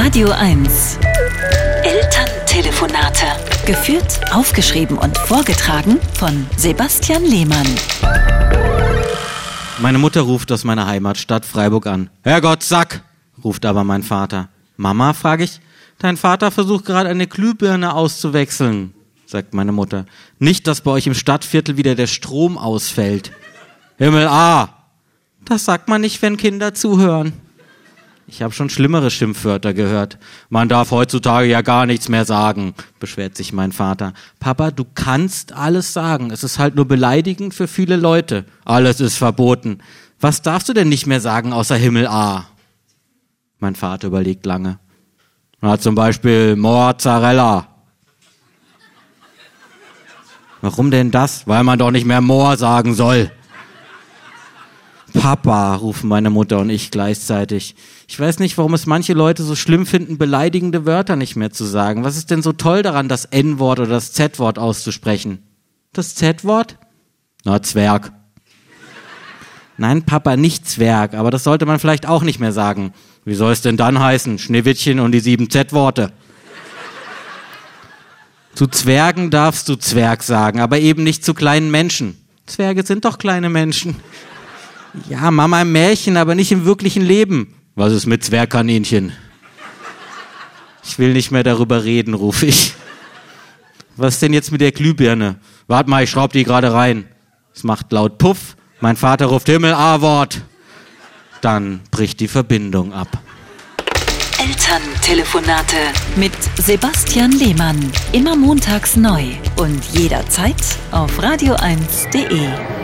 Radio 1. Elterntelefonate. Geführt, aufgeschrieben und vorgetragen von Sebastian Lehmann. Meine Mutter ruft aus meiner Heimatstadt Freiburg an. Herrgott, Sack! ruft aber mein Vater. Mama, frage ich. Dein Vater versucht gerade eine Glühbirne auszuwechseln, sagt meine Mutter. Nicht, dass bei euch im Stadtviertel wieder der Strom ausfällt. Himmel A! Das sagt man nicht, wenn Kinder zuhören. Ich habe schon schlimmere Schimpfwörter gehört. Man darf heutzutage ja gar nichts mehr sagen, beschwert sich mein Vater. Papa, du kannst alles sagen. Es ist halt nur beleidigend für viele Leute. Alles ist verboten. Was darfst du denn nicht mehr sagen außer Himmel A? Mein Vater überlegt lange. Na, zum Beispiel Mozzarella. Warum denn das? Weil man doch nicht mehr Moor sagen soll. Papa, rufen meine Mutter und ich gleichzeitig. Ich weiß nicht, warum es manche Leute so schlimm finden, beleidigende Wörter nicht mehr zu sagen. Was ist denn so toll daran, das N-Wort oder das Z-Wort auszusprechen? Das Z-Wort? Na, Zwerg. Nein, Papa, nicht Zwerg, aber das sollte man vielleicht auch nicht mehr sagen. Wie soll es denn dann heißen? Schneewittchen und die sieben Z-Worte. zu Zwergen darfst du Zwerg sagen, aber eben nicht zu kleinen Menschen. Zwerge sind doch kleine Menschen. Ja, Mama im Märchen, aber nicht im wirklichen Leben. Was ist mit Zwergkaninchen? Ich will nicht mehr darüber reden, rufe ich. Was ist denn jetzt mit der Glühbirne? Warte mal, ich schraub die gerade rein. Es macht laut Puff. Mein Vater ruft Himmel A-Wort. Dann bricht die Verbindung ab. Elterntelefonate mit Sebastian Lehmann. Immer montags neu und jederzeit auf radio1.de.